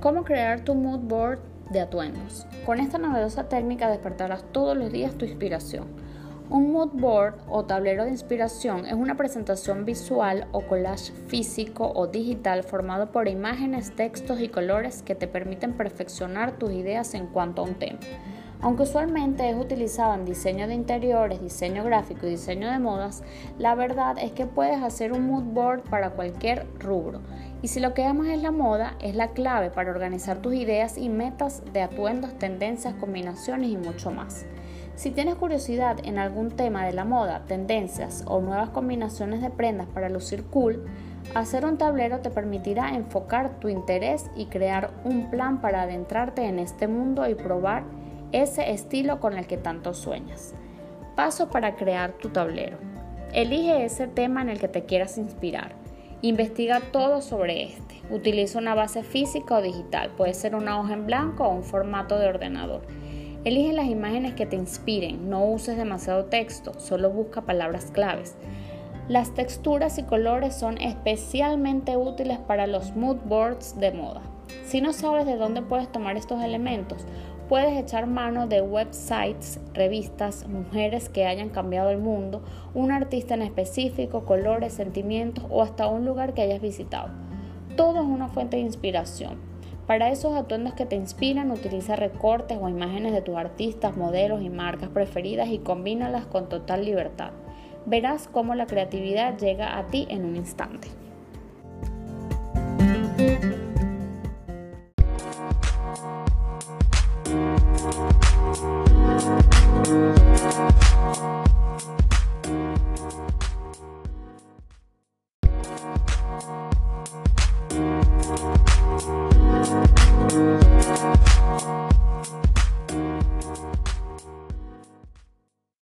¿Cómo crear tu mood board de atuendos? Con esta novedosa técnica despertarás todos los días tu inspiración. Un mood board o tablero de inspiración es una presentación visual o collage físico o digital formado por imágenes, textos y colores que te permiten perfeccionar tus ideas en cuanto a un tema. Aunque usualmente es utilizado en diseño de interiores, diseño gráfico y diseño de modas, la verdad es que puedes hacer un mood board para cualquier rubro. Y si lo que amas es la moda, es la clave para organizar tus ideas y metas de atuendos, tendencias, combinaciones y mucho más. Si tienes curiosidad en algún tema de la moda, tendencias o nuevas combinaciones de prendas para lucir cool, hacer un tablero te permitirá enfocar tu interés y crear un plan para adentrarte en este mundo y probar ese estilo con el que tanto sueñas. Paso para crear tu tablero. Elige ese tema en el que te quieras inspirar. Investiga todo sobre este. Utiliza una base física o digital. Puede ser una hoja en blanco o un formato de ordenador. Elige las imágenes que te inspiren. No uses demasiado texto. Solo busca palabras claves. Las texturas y colores son especialmente útiles para los mood boards de moda. Si no sabes de dónde puedes tomar estos elementos, Puedes echar mano de websites, revistas, mujeres que hayan cambiado el mundo, un artista en específico, colores, sentimientos o hasta un lugar que hayas visitado. Todo es una fuente de inspiración. Para esos atuendos que te inspiran, utiliza recortes o imágenes de tus artistas, modelos y marcas preferidas y combínalas con total libertad. Verás cómo la creatividad llega a ti en un instante. Thank